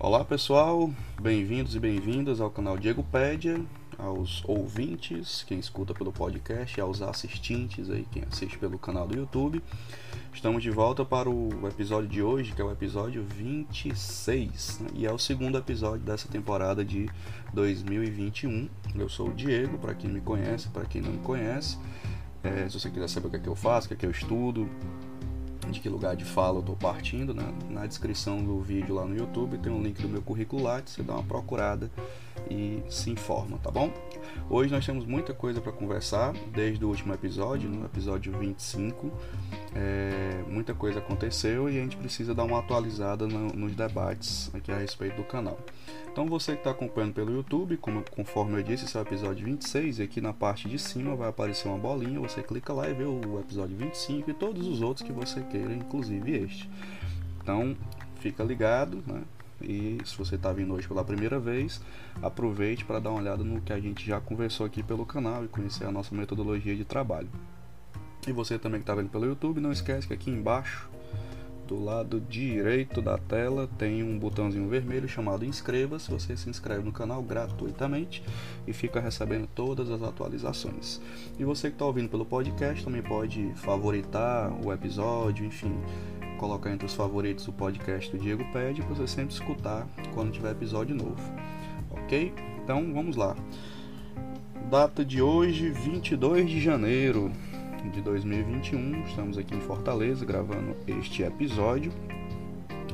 Olá pessoal, bem-vindos e bem-vindas ao canal Diego Pédia, aos ouvintes, quem escuta pelo podcast, aos assistentes aí, quem assiste pelo canal do YouTube. Estamos de volta para o episódio de hoje, que é o episódio 26, né? e é o segundo episódio dessa temporada de 2021. Eu sou o Diego, para quem me conhece, para quem não me conhece. É, se você quiser saber o que é que eu faço, o que é que eu estudo, de que lugar de fala eu estou partindo, né? na descrição do vídeo lá no YouTube tem um link do meu currículo lá, você dá uma procurada e se informa, tá bom? Hoje nós temos muita coisa para conversar, desde o último episódio, no episódio 25, é, muita coisa aconteceu e a gente precisa dar uma atualizada no, nos debates aqui a respeito do canal. Então você que está acompanhando pelo YouTube, como, conforme eu disse, esse é o episódio 26 e aqui na parte de cima vai aparecer uma bolinha, você clica lá e vê o episódio 25 e todos os outros que você queira, inclusive este. Então fica ligado, né? E se você está vindo hoje pela primeira vez, aproveite para dar uma olhada no que a gente já conversou aqui pelo canal e conhecer a nossa metodologia de trabalho. E você também que está vendo pelo YouTube, não esquece que aqui embaixo, do lado direito da tela, tem um botãozinho vermelho chamado inscreva-se. Você se inscreve no canal gratuitamente e fica recebendo todas as atualizações. E você que está ouvindo pelo podcast também pode favoritar o episódio, enfim, colocar entre os favoritos o podcast do Diego Pede para você sempre escutar quando tiver episódio novo. Ok? Então vamos lá. Data de hoje, 22 de janeiro de 2021. Estamos aqui em Fortaleza gravando este episódio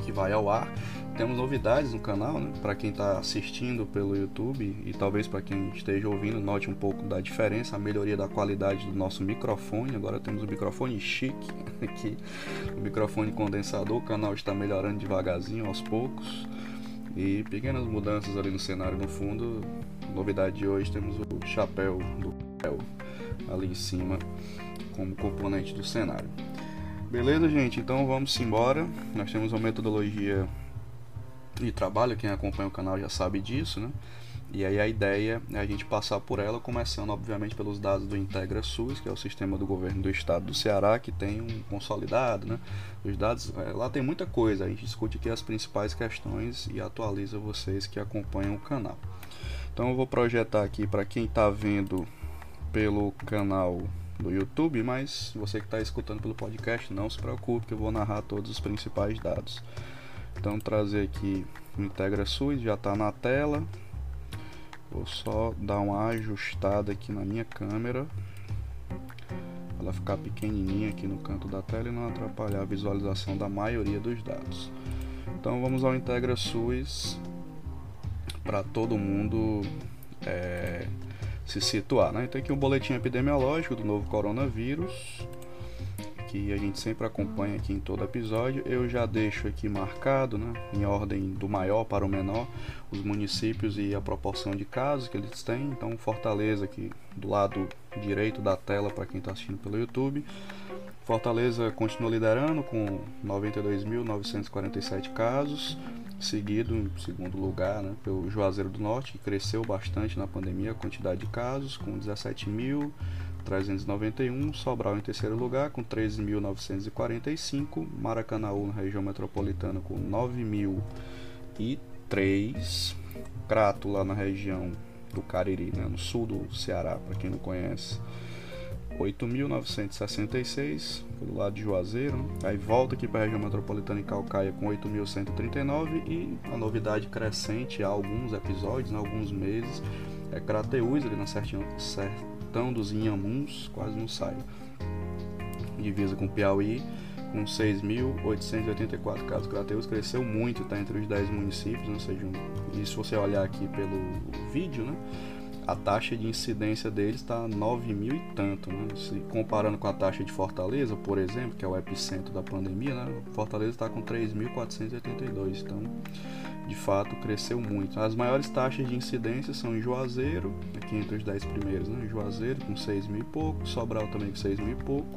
que vai ao ar. Temos novidades no canal, né? Para quem está assistindo pelo YouTube e talvez para quem esteja ouvindo, note um pouco da diferença, a melhoria da qualidade do nosso microfone. Agora temos o microfone chique aqui, o microfone condensador. O canal está melhorando devagarzinho, aos poucos. E pequenas mudanças ali no cenário no fundo. Novidade de hoje temos o chapéu do ali em cima como componente do cenário. Beleza, gente? Então vamos embora. Nós temos uma metodologia de trabalho, quem acompanha o canal já sabe disso, né? E aí a ideia é a gente passar por ela, começando obviamente pelos dados do Integra SUS, que é o sistema do governo do estado do Ceará, que tem um consolidado, né? Os dados, é, lá tem muita coisa, a gente discute aqui as principais questões e atualiza vocês que acompanham o canal. Então eu vou projetar aqui para quem está vendo pelo canal do YouTube, mas você que está escutando pelo podcast, não se preocupe que eu vou narrar todos os principais dados. Então trazer aqui o Integra SUS, já está na tela. Vou só dar uma ajustada aqui na minha câmera. Ela ficar pequenininha aqui no canto da tela e não atrapalhar a visualização da maioria dos dados. Então vamos ao Integra SUS para todo mundo é, se situar. Né? Então aqui um boletim epidemiológico do novo coronavírus que a gente sempre acompanha aqui em todo episódio. Eu já deixo aqui marcado, né, em ordem do maior para o menor, os municípios e a proporção de casos que eles têm. Então, Fortaleza aqui do lado direito da tela para quem está assistindo pelo YouTube. Fortaleza continua liderando com 92.947 casos, seguido em segundo lugar né, pelo Juazeiro do Norte, que cresceu bastante na pandemia a quantidade de casos, com 17 mil. 391, Sobral em terceiro lugar com 13.945, Maracanaú na região metropolitana com 9.003, Crato lá na região do Cariri, né, no sul do Ceará, para quem não conhece, 8.966 pelo lado de Juazeiro, né? aí volta aqui para a região metropolitana em Calcaia com 8.139 e a novidade crescente há alguns episódios, né, alguns meses, é Crateús ali na sertão dos Inhamuns, quase não sai. Divisa com Piauí, com 6.884 casos. Crateús cresceu muito, está entre os 10 municípios, ou seja, e se você olhar aqui pelo vídeo, né? A taxa de incidência deles está 9 mil e tanto. Né? Se comparando com a taxa de Fortaleza, por exemplo, que é o epicentro da pandemia, né? Fortaleza está com 3.482. Então, de fato, cresceu muito. As maiores taxas de incidência são em Juazeiro, aqui entre os 10 primeiros, né? Juazeiro com 6 mil e pouco, Sobral também com 6 mil e pouco.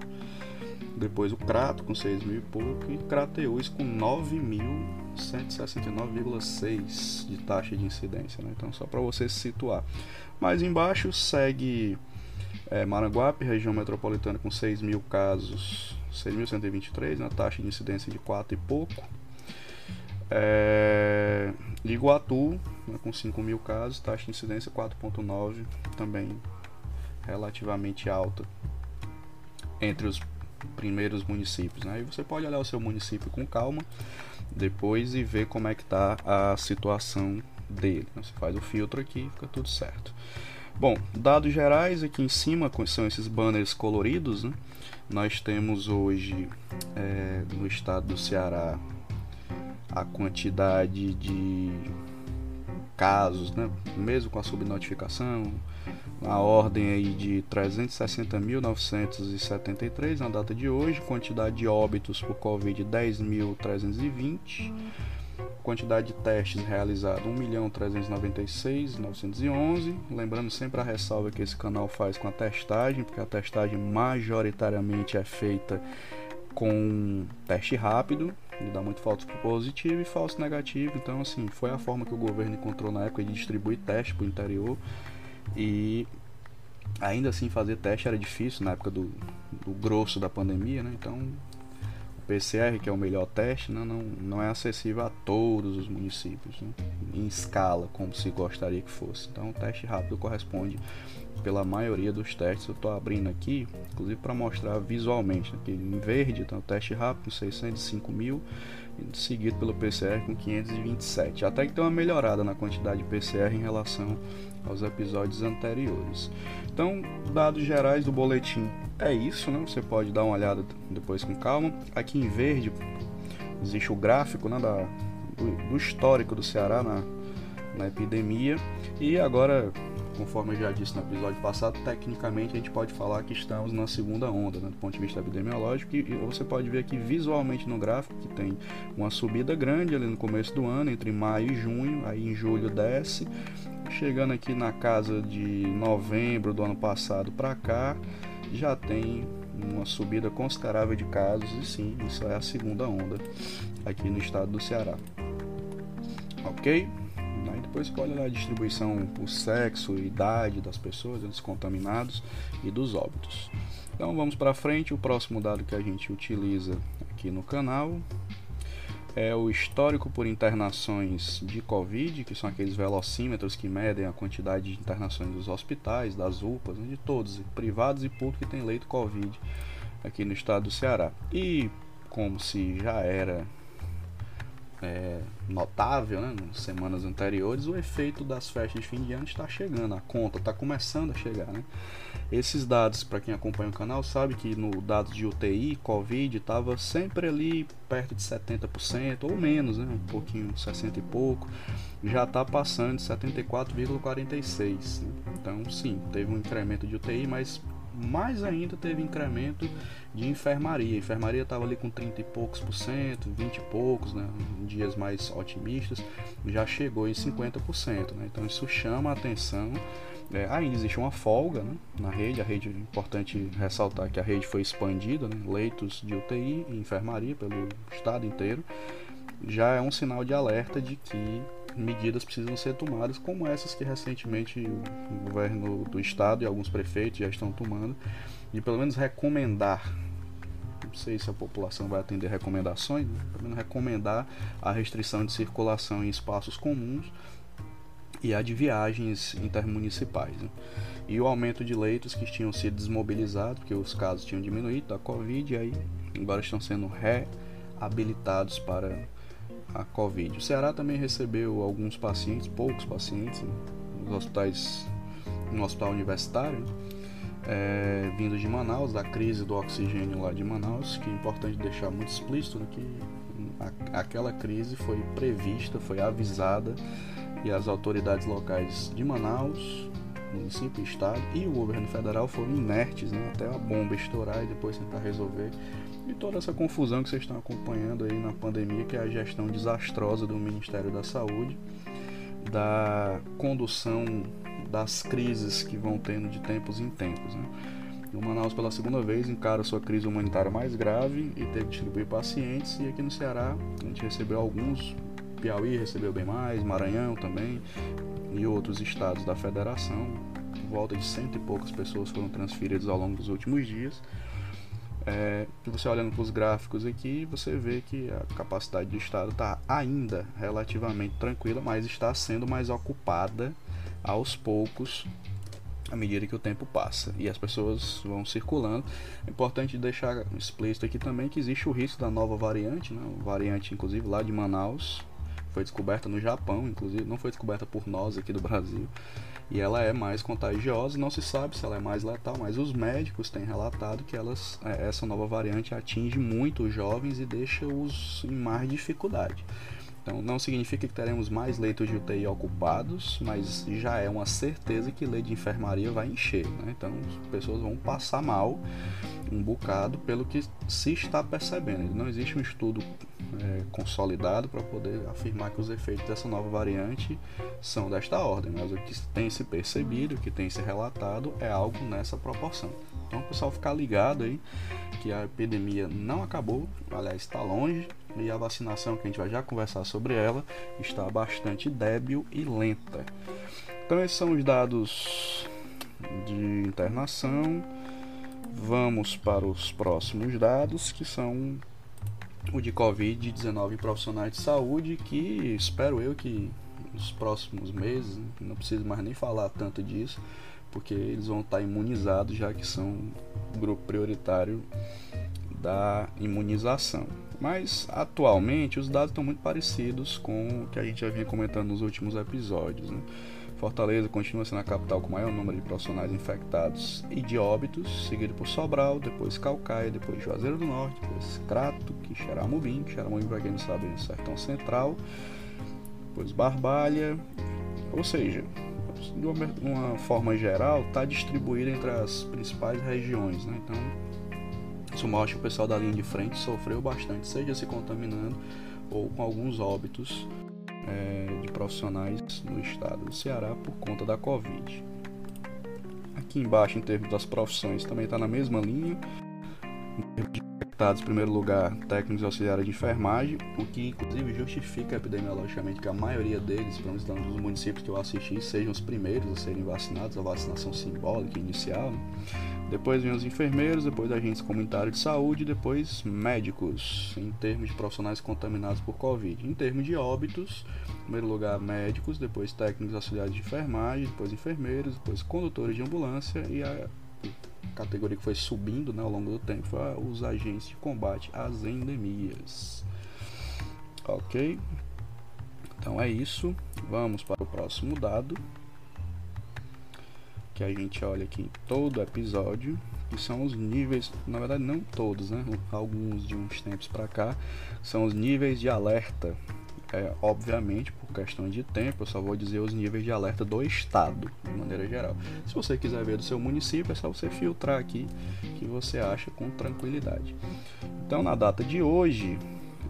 Depois o Crato com 6 mil e pouco e Crateús com 9.169,6 de taxa de incidência. Né? Então, só para você se situar. Mais embaixo segue é, Maranguape, região metropolitana com 6 mil casos, 6.123, na taxa de incidência de 4 e pouco. É, Iguatu, né, com 5 mil casos, taxa de incidência 4,9, também relativamente alta entre os primeiros municípios. Né? E você pode olhar o seu município com calma depois e ver como é que está a situação dele. Você faz o filtro aqui fica tudo certo. Bom, dados gerais aqui em cima são esses banners coloridos. Né? Nós temos hoje é, no estado do Ceará a quantidade de casos, né? mesmo com a subnotificação, na ordem aí de 360.973 na data de hoje, quantidade de óbitos por Covid 10.320, quantidade de testes realizados 1.396.911, lembrando sempre a ressalva que esse canal faz com a testagem, porque a testagem majoritariamente é feita com teste rápido, dá muito falso positivo e falso negativo, então assim, foi a forma que o governo encontrou na época de distribuir teste para o interior e ainda assim fazer teste era difícil na época do, do grosso da pandemia, né? Então o PCR, que é o melhor teste, né? não, não é acessível a todos os municípios, né? em escala, como se gostaria que fosse. Então o teste rápido corresponde pela maioria dos testes. Eu estou abrindo aqui, inclusive para mostrar visualmente. Aqui em verde, então teste rápido, 605 mil seguido pelo PCR com 527. Até que tem uma melhorada na quantidade de PCR em relação aos episódios anteriores. Então, dados gerais do boletim é isso, né? Você pode dar uma olhada depois com calma. Aqui em verde existe o gráfico né, da, do, do histórico do Ceará na, na epidemia. E agora conforme eu já disse no episódio passado, tecnicamente a gente pode falar que estamos na segunda onda, né, do ponto de vista epidemiológico, e você pode ver aqui visualmente no gráfico que tem uma subida grande ali no começo do ano, entre maio e junho, aí em julho desce, chegando aqui na casa de novembro do ano passado para cá, já tem uma subida considerável de casos, e sim, isso é a segunda onda aqui no estado do Ceará. Ok? Depois você olhar a distribuição por sexo, idade das pessoas, dos contaminados e dos óbitos. Então vamos para frente. O próximo dado que a gente utiliza aqui no canal é o histórico por internações de Covid, que são aqueles velocímetros que medem a quantidade de internações dos hospitais, das UPAs, né, de todos, privados e públicos que têm leito Covid aqui no estado do Ceará. E como se já era é, notável né, nas semanas anteriores, o efeito das festas de fim de ano está chegando, a conta está começando a chegar. Né? Esses dados, para quem acompanha o canal, sabe que no dados de UTI, Covid, estava sempre ali perto de 70% ou menos, né, um pouquinho, 60 e pouco, já está passando de 74,46%. Né? Então, sim, teve um incremento de UTI, mas mais ainda teve incremento de enfermaria. A enfermaria estava ali com 30 e poucos por cento, 20 e poucos, né, em dias mais otimistas, já chegou em 50%. Né, então isso chama a atenção. É, ainda existe uma folga né, na rede, a rede é importante ressaltar que a rede foi expandida, né, leitos de UTI e enfermaria pelo estado inteiro, já é um sinal de alerta de que medidas precisam ser tomadas, como essas que recentemente o governo do estado e alguns prefeitos já estão tomando, de pelo menos recomendar. Não sei se a população vai atender recomendações, né? pelo menos recomendar a restrição de circulação em espaços comuns e a de viagens intermunicipais. Né? E o aumento de leitos que tinham sido desmobilizados, porque os casos tinham diminuído da Covid, e aí agora estão sendo reabilitados para a Covid. O Ceará também recebeu alguns pacientes, poucos pacientes, né? nos hospitais, no hospital universitário, é, vindo de Manaus, da crise do oxigênio lá de Manaus, que é importante deixar muito explícito né, que a, aquela crise foi prevista, foi avisada e as autoridades locais de Manaus, município, estado e o governo federal foram inertes né, até a bomba estourar e depois tentar resolver. E toda essa confusão que vocês estão acompanhando aí na pandemia, que é a gestão desastrosa do Ministério da Saúde, da condução das crises que vão tendo de tempos em tempos. Né? O Manaus, pela segunda vez, encara sua crise humanitária mais grave e teve que distribuir pacientes. E aqui no Ceará, a gente recebeu alguns. Piauí recebeu bem mais, Maranhão também, e outros estados da federação. volta de cento e poucas pessoas foram transferidas ao longo dos últimos dias. É, você olhando para os gráficos aqui, você vê que a capacidade do estado está ainda relativamente tranquila, mas está sendo mais ocupada aos poucos à medida que o tempo passa e as pessoas vão circulando. É importante deixar explícito aqui também que existe o risco da nova variante, né? variante inclusive lá de Manaus, foi descoberta no Japão, inclusive não foi descoberta por nós aqui do Brasil. E ela é mais contagiosa, não se sabe se ela é mais letal, mas os médicos têm relatado que elas, é, essa nova variante atinge muito os jovens e deixa-os em mais dificuldade. Então não significa que teremos mais leitos de UTI ocupados, mas já é uma certeza que leito de enfermaria vai encher. Né? Então as pessoas vão passar mal um bocado pelo que se está percebendo. Não existe um estudo é, consolidado para poder afirmar que os efeitos dessa nova variante são desta ordem, mas o que tem se percebido, o que tem se relatado é algo nessa proporção. Então o pessoal ficar ligado aí que a epidemia não acabou, aliás está longe, e a vacinação, que a gente vai já conversar sobre ela, está bastante débil e lenta. Então, esses são os dados de internação. Vamos para os próximos dados, que são o de Covid-19 em profissionais de saúde, que espero eu que nos próximos meses, não preciso mais nem falar tanto disso, porque eles vão estar imunizados, já que são grupo prioritário da imunização. Mas atualmente os dados estão muito parecidos com o que a gente já vinha comentando nos últimos episódios. Né? Fortaleza continua sendo a capital com o maior número de profissionais infectados e de óbitos, seguido por Sobral, depois Calcaia, depois Juazeiro do Norte, depois Crato, Quixeramobim, Quixeramobim para quem não sabe é Sertão Central, depois Barbalha, ou seja, de uma, uma forma geral, está distribuída entre as principais regiões. Né? Então, isso mostra que o pessoal da linha de frente sofreu bastante, seja se contaminando ou com alguns óbitos é, de profissionais no estado do Ceará por conta da Covid. Aqui embaixo, em termos das profissões, também está na mesma linha. Em termos de infectados, em primeiro lugar, técnicos auxiliares de enfermagem, o que inclusive justifica epidemiologicamente que a maioria deles, pelo menos dos municípios que eu assisti, sejam os primeiros a serem vacinados, a vacinação simbólica inicial. Depois vem os enfermeiros, depois agentes comunitários de saúde, depois médicos, em termos de profissionais contaminados por Covid. Em termos de óbitos, em primeiro lugar médicos, depois técnicos auxiliares de enfermagem, depois enfermeiros, depois condutores de ambulância e a categoria que foi subindo né, ao longo do tempo foi os agentes de combate às endemias. Ok? Então é isso. Vamos para o próximo dado que a gente olha aqui em todo episódio, que são os níveis, na verdade não todos, né? Alguns de uns tempos para cá, são os níveis de alerta. É, obviamente, por questão de tempo, eu só vou dizer os níveis de alerta do estado, de maneira geral. Se você quiser ver do seu município, é só você filtrar aqui que você acha com tranquilidade. Então, na data de hoje,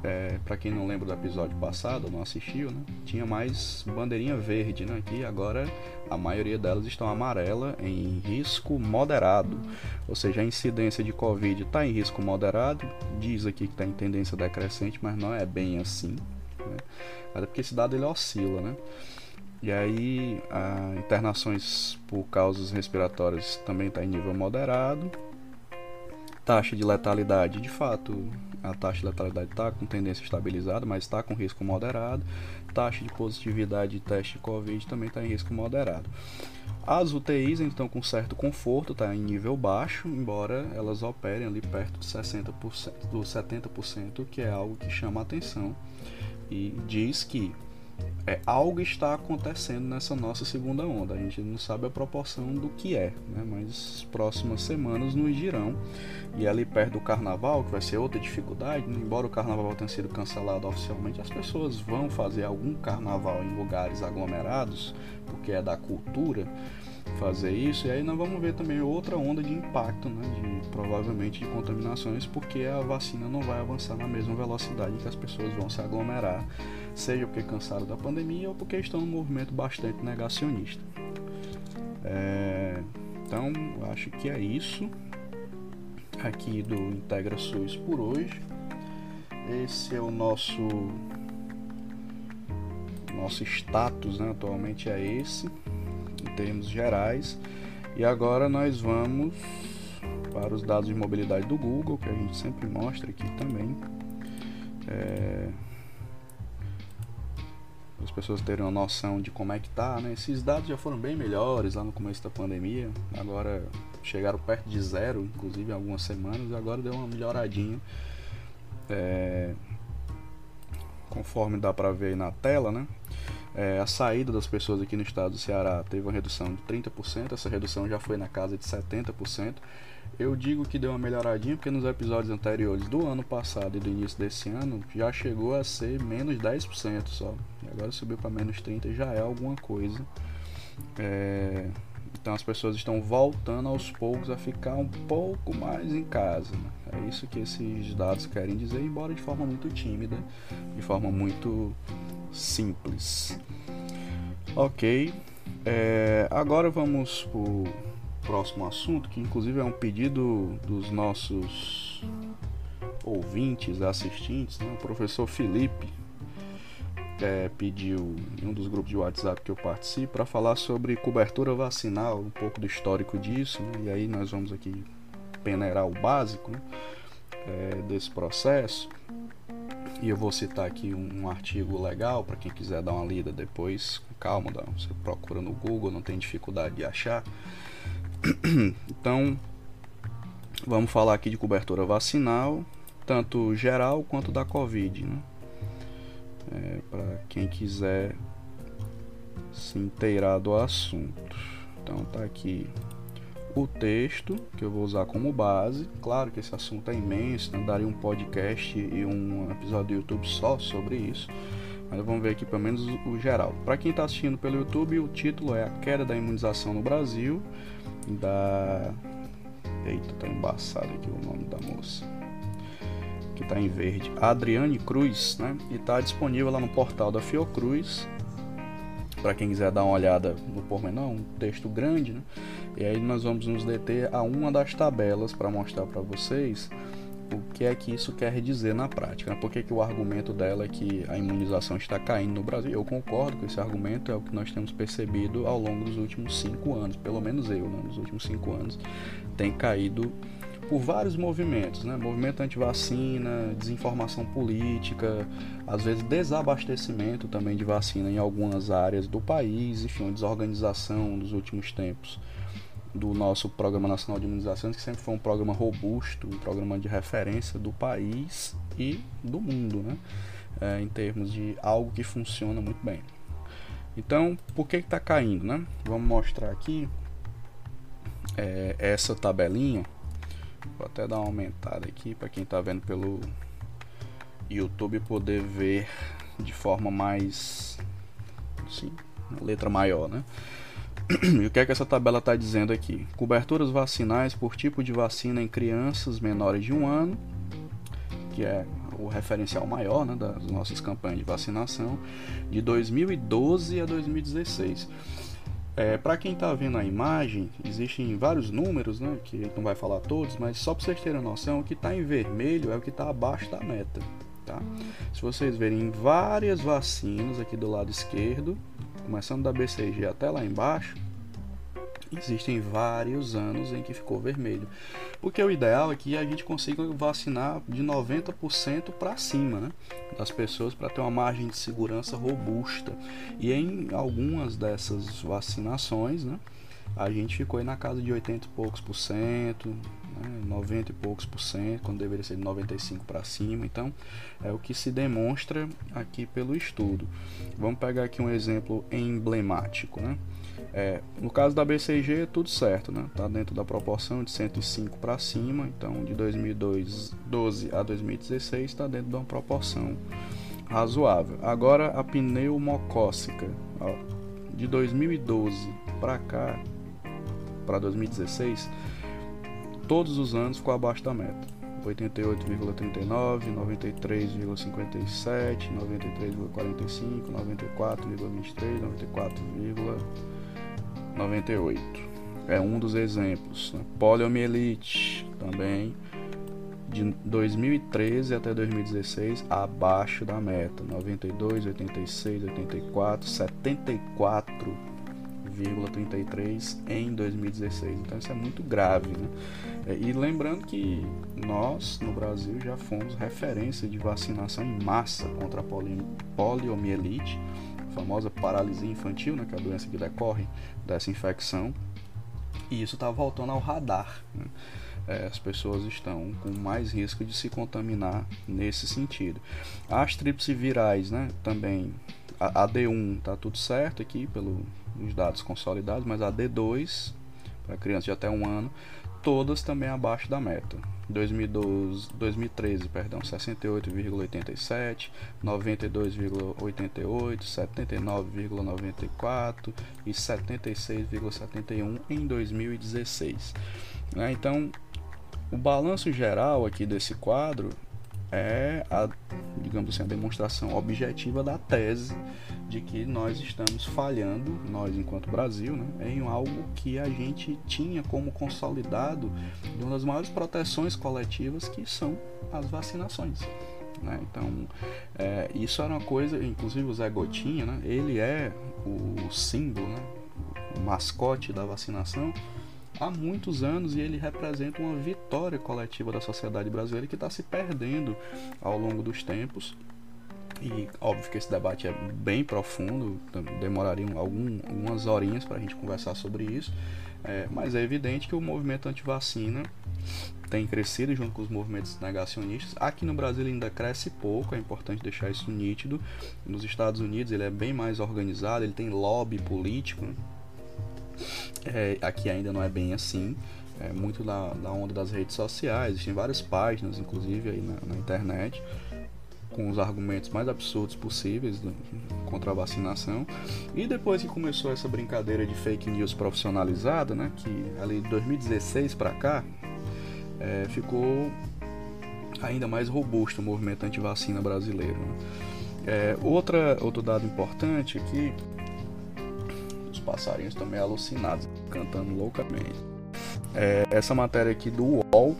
é, para quem não lembra do episódio passado, não assistiu, né? Tinha mais bandeirinha verde, né? Aqui agora a maioria delas estão amarela em risco moderado, ou seja, a incidência de Covid está em risco moderado. Diz aqui que está em tendência decrescente, mas não é bem assim, né? Até porque esse dado ele oscila, né? E aí, internações por causas respiratórias também está em nível moderado. Taxa de letalidade, de fato, a taxa de letalidade está com tendência estabilizada, mas está com risco moderado. Taxa de positividade de teste de Covid também está em risco moderado. As UTIs estão com certo conforto, está em nível baixo, embora elas operem ali perto de 60%, do 70%, que é algo que chama a atenção e diz que é, algo está acontecendo nessa nossa segunda onda. A gente não sabe a proporção do que é, né? mas as próximas semanas nos dirão. E ali perto do carnaval, que vai ser outra dificuldade, embora o carnaval tenha sido cancelado oficialmente, as pessoas vão fazer algum carnaval em lugares aglomerados, porque é da cultura fazer isso, e aí nós vamos ver também outra onda de impacto, né, de, provavelmente de contaminações, porque a vacina não vai avançar na mesma velocidade que as pessoas vão se aglomerar, seja porque cansaram da pandemia ou porque estão num movimento bastante negacionista. É, então, acho que é isso aqui do Integra SUS por hoje. Esse é o nosso nosso status, né? atualmente é esse termos gerais. E agora nós vamos para os dados de mobilidade do Google, que a gente sempre mostra aqui também. É, as pessoas terem uma noção de como é que tá, né? Esses dados já foram bem melhores lá no começo da pandemia, agora chegaram perto de zero, inclusive algumas semanas, agora deu uma melhoradinha. É, conforme dá para ver na tela, né? É, a saída das pessoas aqui no estado do Ceará teve uma redução de 30%, essa redução já foi na casa de 70%. Eu digo que deu uma melhoradinha porque nos episódios anteriores do ano passado e do início desse ano já chegou a ser menos 10% só. E agora subiu para menos 30% já é alguma coisa. É... Então as pessoas estão voltando aos poucos a ficar um pouco mais em casa. Né? É isso que esses dados querem dizer, embora de forma muito tímida, de forma muito simples. Ok, é, agora vamos para próximo assunto, que inclusive é um pedido dos nossos ouvintes, assistentes, né? o professor Felipe é, pediu em um dos grupos de WhatsApp que eu participo para falar sobre cobertura vacinal, um pouco do histórico disso, né? e aí nós vamos aqui peneirar o básico né? é, desse processo. E eu vou citar aqui um, um artigo legal para quem quiser dar uma lida depois, com calma, dá, você procura no Google, não tem dificuldade de achar. Então, vamos falar aqui de cobertura vacinal, tanto geral quanto da Covid, né? É, para quem quiser se inteirar do assunto. Então tá aqui o texto que eu vou usar como base. Claro que esse assunto é imenso, né? daria um podcast e um episódio do YouTube só sobre isso. Mas vamos ver aqui pelo menos o geral. Para quem está assistindo pelo YouTube, o título é A Queda da Imunização no Brasil. Da. Eita, tá embaçado aqui o nome da moça. Que está em verde. Adriane Cruz, né? E está disponível lá no portal da Fiocruz. Para quem quiser dar uma olhada no pormenor, um texto grande, né? E aí nós vamos nos deter a uma das tabelas para mostrar para vocês o que é que isso quer dizer na prática. Né? Por que, que o argumento dela é que a imunização está caindo no Brasil? Eu concordo com esse argumento, é o que nós temos percebido ao longo dos últimos cinco anos, pelo menos eu, né? nos últimos cinco anos, tem caído por vários movimentos, né? Movimento anti-vacina, desinformação política, às vezes desabastecimento também de vacina em algumas áreas do país, enfim, uma desorganização nos últimos tempos do nosso Programa Nacional de Imunizações, que sempre foi um programa robusto, um programa de referência do país e do mundo, né? É, em termos de algo que funciona muito bem. Então, por que está caindo, né? Vamos mostrar aqui é, essa tabelinha. Vou até dar uma aumentada aqui para quem está vendo pelo YouTube poder ver de forma mais, sim, letra maior, né? E o que é que essa tabela está dizendo aqui? Coberturas vacinais por tipo de vacina em crianças menores de um ano, que é o referencial maior né, das nossas campanhas de vacinação, de 2012 a 2016. É, para quem está vendo a imagem, existem vários números, né, que a gente não vai falar todos, mas só para vocês terem noção, o que está em vermelho é o que está abaixo da meta. Tá? Se vocês verem várias vacinas aqui do lado esquerdo, começando da BCG até lá embaixo, existem vários anos em que ficou vermelho. Porque o ideal é que a gente consiga vacinar de 90% para cima né, das pessoas para ter uma margem de segurança robusta. E em algumas dessas vacinações, né, a gente ficou aí na casa de 80 e poucos por cento, né, 90 e poucos por cento, quando deveria ser de 95 para cima. Então, é o que se demonstra aqui pelo estudo. Vamos pegar aqui um exemplo emblemático, né? É, no caso da BCG, tudo certo, né? Tá dentro da proporção de 105 para cima, então de 2012 a 2016 está dentro de uma proporção razoável. Agora a pneumocócica, ó, de 2012 para cá, para 2016, todos os anos ficou abaixo da meta. 88,39, 93,57, 93,45, 94,23, 94,98. É um dos exemplos. Né? Poliomielite também de 2013 até 2016 abaixo da meta 92, 86, 84, 74 0,33 em 2016. Então isso é muito grave. Né? É, e lembrando que nós, no Brasil, já fomos referência de vacinação em massa contra a poliomielite, a famosa paralisia infantil, né, que é a doença que decorre dessa infecção. E isso está voltando ao radar. Né? É, as pessoas estão com mais risco de se contaminar nesse sentido. As tríplices virais, né, também a, D1 tá tudo certo aqui pelos dados consolidados, mas a D2 para crianças de até um ano, todas também abaixo da meta. 2012, 2013, perdão, 68,87, 92,88, 79,94 e 76,71 em 2016. Né? Então, o balanço geral aqui desse quadro é a, digamos assim, a demonstração objetiva da tese de que nós estamos falhando, nós enquanto Brasil, né, em algo que a gente tinha como consolidado de uma das maiores proteções coletivas que são as vacinações. Né? Então, é, isso era uma coisa, inclusive o Zé Gotinha, né, ele é o símbolo, né, o mascote da vacinação há muitos anos e ele representa uma vitória coletiva da sociedade brasileira que está se perdendo ao longo dos tempos. E óbvio que esse debate é bem profundo, demoraria algum, algumas horinhas para a gente conversar sobre isso, é, mas é evidente que o movimento anti-vacina tem crescido junto com os movimentos negacionistas. Aqui no Brasil ainda cresce pouco, é importante deixar isso nítido. Nos Estados Unidos ele é bem mais organizado, ele tem lobby político, é, aqui ainda não é bem assim. É muito da onda das redes sociais, existem várias páginas, inclusive, aí na, na internet, com os argumentos mais absurdos possíveis do, contra a vacinação. E depois que começou essa brincadeira de fake news profissionalizada, né, que ali de 2016 para cá, é, ficou ainda mais robusto o movimento anti-vacina brasileiro. Né? É, outra, outro dado importante aqui passarinhos também alucinados, cantando loucamente. É, essa matéria aqui do UOL,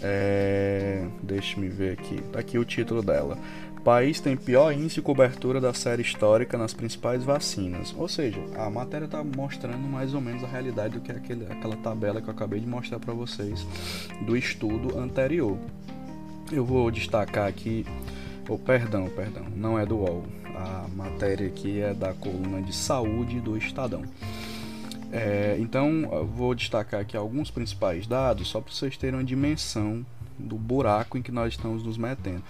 é, deixa-me ver aqui, tá aqui o título dela. País tem pior índice de cobertura da série histórica nas principais vacinas. Ou seja, a matéria está mostrando mais ou menos a realidade do que aquele, aquela tabela que eu acabei de mostrar para vocês do estudo anterior. Eu vou destacar aqui, oh, perdão, perdão, não é do UOL, a matéria aqui é da coluna de saúde do Estadão. É, então, vou destacar aqui alguns principais dados, só para vocês terem uma dimensão do buraco em que nós estamos nos metendo.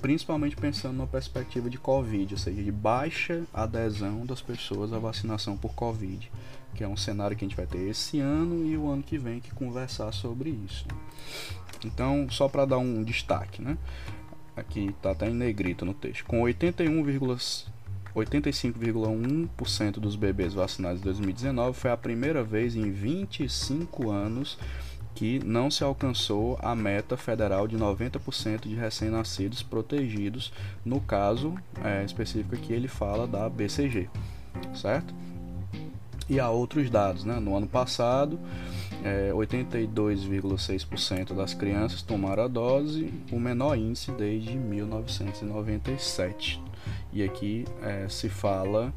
Principalmente pensando na perspectiva de Covid, ou seja, de baixa adesão das pessoas à vacinação por Covid, que é um cenário que a gente vai ter esse ano e o ano que vem que conversar sobre isso. Então, só para dar um destaque, né? Aqui está até em negrito no texto, com 85,1% dos bebês vacinados em 2019, foi a primeira vez em 25 anos que não se alcançou a meta federal de 90% de recém-nascidos protegidos. No caso é, específico aqui, ele fala da BCG, certo? E há outros dados, né? No ano passado, é, 82,6% das crianças tomaram a dose, o menor índice desde 1997. E aqui é, se fala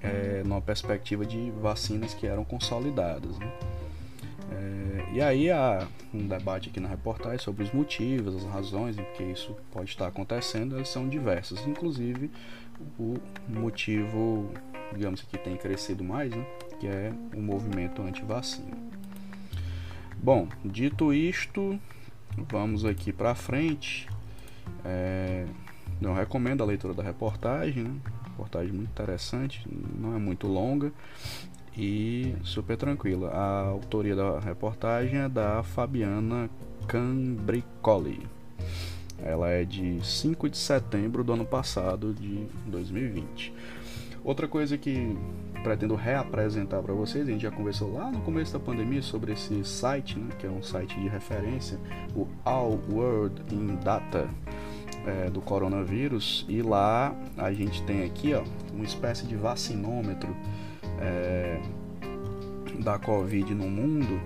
é, numa perspectiva de vacinas que eram consolidadas. Né? É, e aí há um debate aqui na reportagem sobre os motivos, as razões em que isso pode estar acontecendo, elas são diversas, inclusive o motivo, digamos que tem crescido mais, né, que é o movimento anti-vacina. Bom, dito isto, vamos aqui para frente. É, eu recomendo a leitura da reportagem, né? reportagem muito interessante, não é muito longa e super tranquila. A autoria da reportagem é da Fabiana Cambricoli. Ela é de 5 de setembro do ano passado, de 2020. Outra coisa que pretendo reapresentar para vocês, a gente já conversou lá no começo da pandemia sobre esse site, né, que é um site de referência, o All World in Data é, do coronavírus, e lá a gente tem aqui ó, uma espécie de vacinômetro é, da Covid no mundo.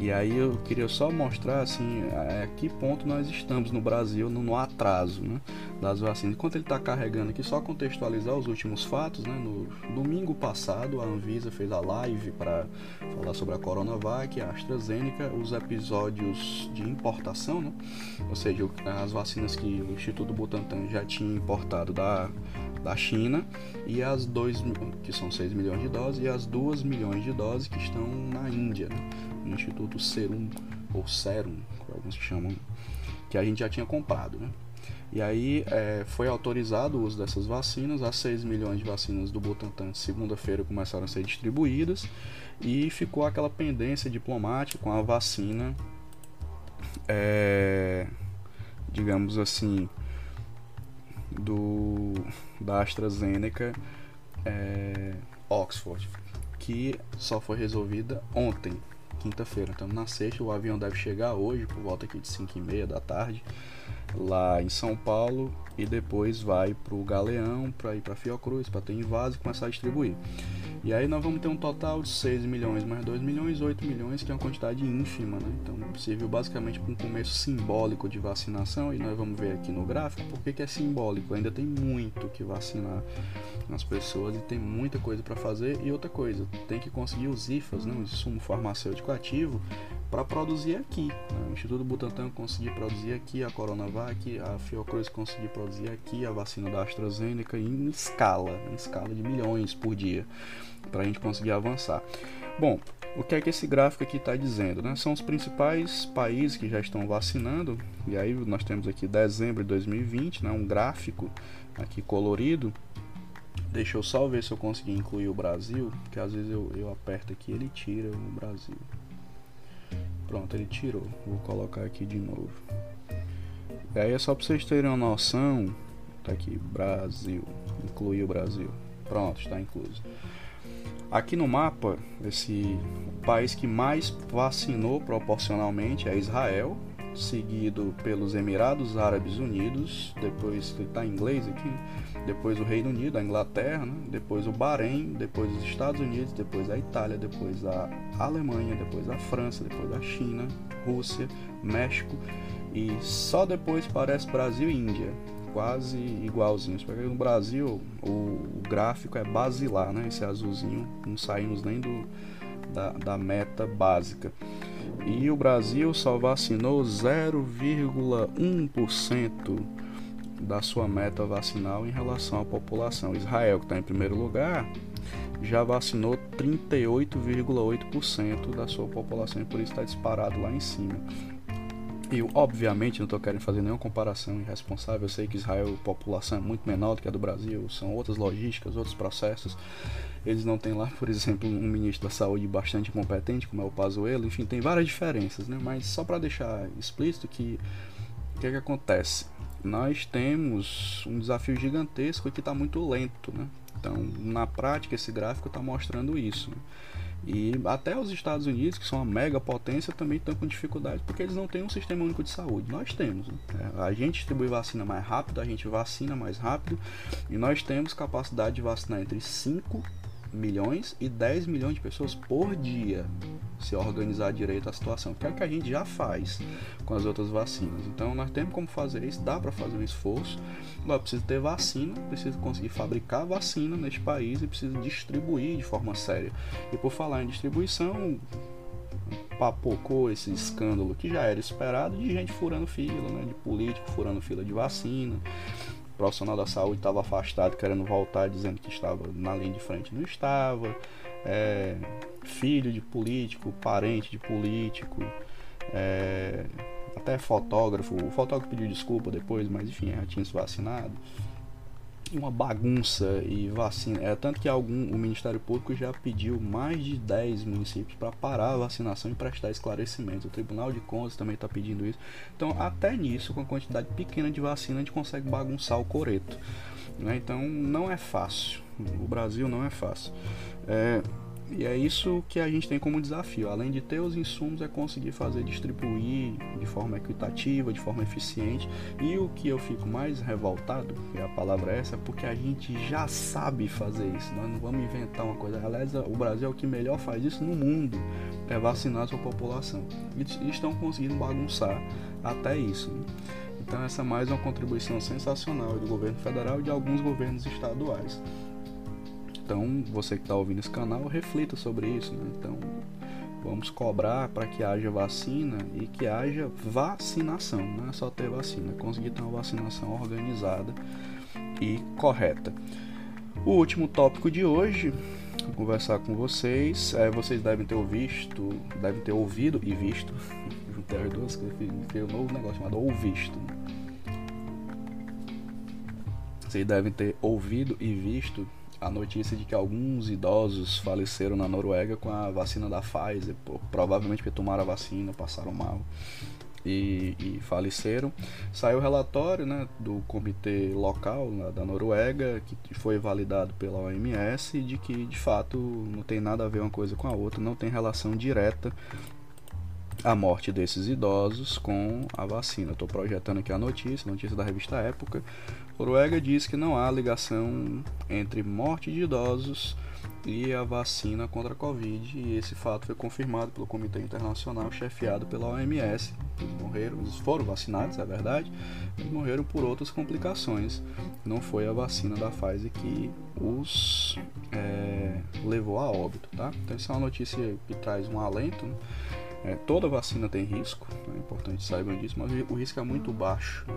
E aí eu queria só mostrar assim a, que ponto nós estamos no Brasil no, no atraso né, das vacinas. Enquanto ele está carregando aqui, só contextualizar os últimos fatos. Né, no domingo passado, a Anvisa fez a live para falar sobre a Coronavac, a AstraZeneca, os episódios de importação, né, ou seja, as vacinas que o Instituto Butantan já tinha importado da da China e as 2 que são 6 milhões de doses e as 2 milhões de doses que estão na Índia, né? no Instituto Serum ou Serum, como alguns chamam, que a gente já tinha comprado, né? E aí é, foi autorizado o uso dessas vacinas, as 6 milhões de vacinas do Butantan segunda-feira começaram a ser distribuídas. E ficou aquela pendência diplomática com a vacina, é, digamos assim, do da AstraZeneca é, Oxford, que só foi resolvida ontem, quinta-feira. Então na sexta o avião deve chegar hoje, por volta aqui de 5 e meia da tarde, lá em São Paulo, e depois vai para o Galeão, para ir para Fiocruz, para ter invase e começar a distribuir. E aí nós vamos ter um total de 6 milhões mais 2 milhões, 8 milhões, que é uma quantidade ínfima, né? Então serviu basicamente para um começo simbólico de vacinação e nós vamos ver aqui no gráfico por que, que é simbólico. Ainda tem muito que vacinar as pessoas e tem muita coisa para fazer. E outra coisa, tem que conseguir os IFAs, né? o insumo farmacêutico ativo, para produzir aqui. Né? O Instituto Butantan conseguir produzir aqui a Coronavac, a Fiocruz conseguir produzir aqui a vacina da AstraZeneca em escala, em escala de milhões por dia para a gente conseguir avançar. Bom, o que é que esse gráfico aqui está dizendo? Né? São os principais países que já estão vacinando, e aí nós temos aqui dezembro de 2020, né? um gráfico aqui colorido. Deixa eu só ver se eu conseguir incluir o Brasil, que às vezes eu, eu aperto aqui ele tira o Brasil. Pronto, ele tirou. Vou colocar aqui de novo. E aí é só para vocês terem uma noção. Tá aqui, Brasil. Incluir o Brasil. Pronto, está incluso. Aqui no mapa, esse o país que mais vacinou proporcionalmente é Israel, seguido pelos Emirados Árabes Unidos, depois está em inglês aqui, depois o Reino Unido, a Inglaterra, né? depois o Bahrein, depois os Estados Unidos, depois a Itália, depois a Alemanha, depois a França, depois a China, Rússia, México e só depois parece Brasil e Índia quase igualzinhos. Porque no Brasil o, gráfico é basilar, né? Esse azulzinho, não saímos nem do, da, da meta básica. E o Brasil só vacinou 0,1% da sua meta vacinal em relação à população. Israel, que está em primeiro lugar, já vacinou 38,8% da sua população e por isso está disparado lá em cima. E obviamente não estou querendo fazer nenhuma comparação irresponsável. Eu sei que Israel, a população é muito menor do que a do Brasil, são outras logísticas, outros processos. Eles não têm lá, por exemplo, um ministro da saúde bastante competente, como é o Pazuello. Enfim, tem várias diferenças, né? Mas só para deixar explícito que o que, é que acontece? Nós temos um desafio gigantesco que está muito lento, né? Então, na prática, esse gráfico está mostrando isso. Né? E até os Estados Unidos, que são uma mega potência, também estão com dificuldade porque eles não têm um sistema único de saúde. Nós temos. Né? A gente distribui vacina mais rápido, a gente vacina mais rápido e nós temos capacidade de vacinar entre 5 milhões e 10 milhões de pessoas por dia se organizar direito a situação, que é o que a gente já faz com as outras vacinas. Então nós temos como fazer isso, dá para fazer um esforço. Agora precisa ter vacina, precisa conseguir fabricar vacina neste país e precisa distribuir de forma séria. E por falar em distribuição, papocou esse escândalo que já era esperado de gente furando fila, né, de político furando fila de vacina. Profissional da saúde estava afastado, querendo voltar, dizendo que estava na linha de frente, não estava. É, filho de político, parente de político, é, até fotógrafo. O fotógrafo pediu desculpa depois, mas enfim, já tinha se vacinado uma bagunça e vacina. É tanto que algum o Ministério Público já pediu mais de 10 municípios para parar a vacinação e prestar esclarecimentos. O Tribunal de Contas também está pedindo isso. Então, até nisso, com a quantidade pequena de vacina, a gente consegue bagunçar o coreto. Né? Então, não é fácil. O Brasil não é fácil. É, e é isso que a gente tem como desafio. Além de ter os insumos, é conseguir fazer distribuir de forma equitativa, de forma eficiente. E o que eu fico mais revoltado, e a palavra é essa, é porque a gente já sabe fazer isso. Nós não vamos inventar uma coisa. Aliás, o Brasil é o que melhor faz isso no mundo, é vacinar a sua população. E estão conseguindo bagunçar até isso. Né? Então essa é mais uma contribuição sensacional do governo federal e de alguns governos estaduais. Então, você que está ouvindo esse canal, reflita sobre isso. Né? Então, vamos cobrar para que haja vacina e que haja vacinação. Não é só ter vacina, conseguir ter uma vacinação organizada e correta. O último tópico de hoje, vou conversar com vocês. É, vocês devem ter visto, devem ter ouvido e visto. Juntei as duas, que um novo negócio chamado ouvisto. Vocês devem ter ouvido e visto a notícia de que alguns idosos faleceram na Noruega com a vacina da Pfizer, provavelmente porque tomaram a vacina, passaram mal e, e faleceram. Saiu o relatório né, do comitê local né, da Noruega, que foi validado pela OMS, de que de fato não tem nada a ver uma coisa com a outra, não tem relação direta a morte desses idosos com a vacina. Estou projetando aqui a notícia, notícia da revista Época. Noruega diz que não há ligação entre morte de idosos e a vacina contra a Covid, e esse fato foi confirmado pelo Comitê Internacional chefiado pela OMS. Eles morreram, eles foram vacinados, é verdade, mas morreram por outras complicações. Não foi a vacina da Pfizer que os é, levou a óbito, tá? Então, essa é uma notícia que traz um alento. Né? É, toda vacina tem risco, é importante saibam disso, mas o risco é muito baixo. Né?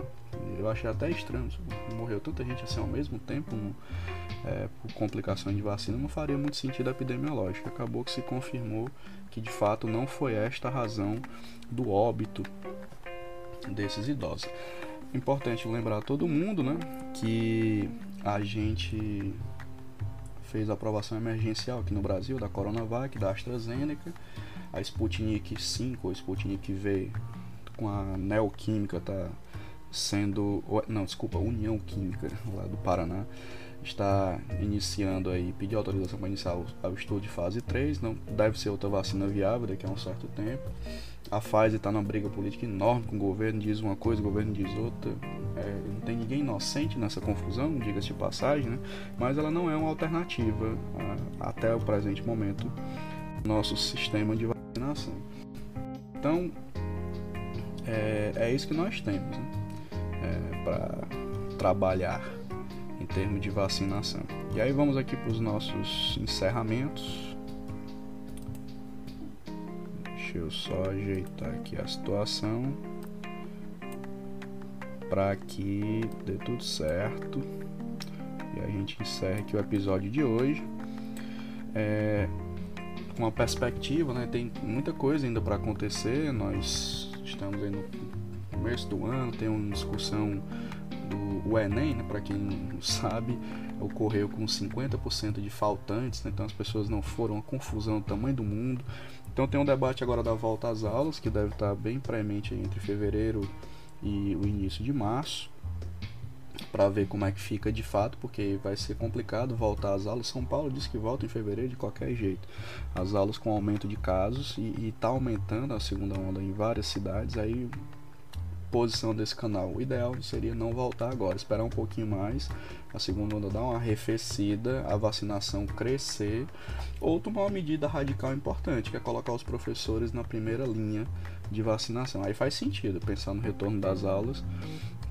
Eu achei até estranho, morreu tanta gente assim ao mesmo tempo no, é, por complicações de vacina, não faria muito sentido epidemiológico. Acabou que se confirmou que de fato não foi esta a razão do óbito desses idosos. Importante lembrar a todo mundo né, que a gente fez a aprovação emergencial aqui no Brasil da Coronavac, da AstraZeneca a Sputnik 5 ou Sputnik V com a Neoquímica tá sendo não desculpa União Química lá do Paraná está iniciando aí pedir autorização para iniciar o, o, estudo de fase 3 não deve ser outra vacina viável daqui a um certo tempo. A Pfizer está numa briga política enorme com o governo diz uma coisa o governo diz outra. É, não tem ninguém inocente nessa confusão diga-se de passagem né? mas ela não é uma alternativa a, até o presente momento nosso sistema de vacinação. Então, é, é isso que nós temos né? é, para trabalhar em termos de vacinação. E aí vamos aqui para os nossos encerramentos. Deixa eu só ajeitar aqui a situação para que dê tudo certo e a gente encerre aqui o episódio de hoje. É, uma perspectiva, né? Tem muita coisa ainda para acontecer. Nós estamos aí no começo do ano, tem uma discussão do Enem, né? Para quem não sabe, ocorreu com 50% de faltantes, né? então as pessoas não foram, uma confusão do tamanho do mundo. Então tem um debate agora da volta às aulas, que deve estar bem premente entre fevereiro e o início de março para ver como é que fica de fato, porque vai ser complicado voltar às aulas. São Paulo diz que volta em fevereiro de qualquer jeito. As aulas com aumento de casos e está aumentando a segunda onda em várias cidades, aí posição desse canal? O ideal seria não voltar agora, esperar um pouquinho mais, a segunda onda dar uma arrefecida, a vacinação crescer, ou tomar uma medida radical importante, que é colocar os professores na primeira linha de vacinação. Aí faz sentido pensar no retorno das aulas,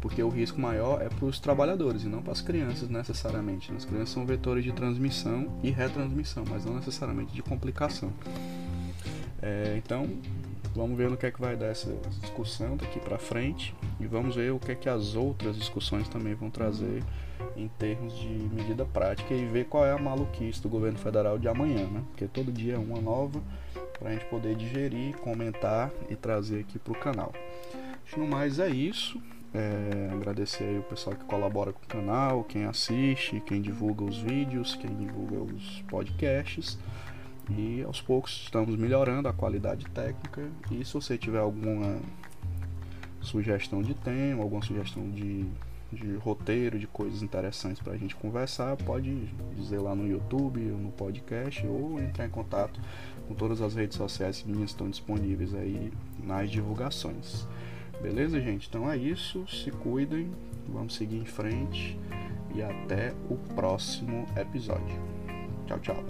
porque o risco maior é para os trabalhadores e não para as crianças necessariamente. As crianças são vetores de transmissão e retransmissão, mas não necessariamente de complicação. É, então, vamos ver no que é que vai dar essa discussão daqui para frente e vamos ver o que é que as outras discussões também vão trazer em termos de medida prática e ver qual é a maluquice do governo federal de amanhã, né? Porque todo dia é uma nova para a gente poder digerir, comentar e trazer aqui para o canal. No mais é isso. É, agradecer aí o pessoal que colabora com o canal, quem assiste, quem divulga os vídeos, quem divulga os podcasts. E aos poucos estamos melhorando a qualidade técnica. E se você tiver alguma sugestão de tema, alguma sugestão de, de roteiro, de coisas interessantes para a gente conversar, pode dizer lá no YouTube, ou no podcast, ou entrar em contato com todas as redes sociais que estão disponíveis aí nas divulgações. Beleza, gente? Então é isso. Se cuidem, vamos seguir em frente e até o próximo episódio. Tchau, tchau.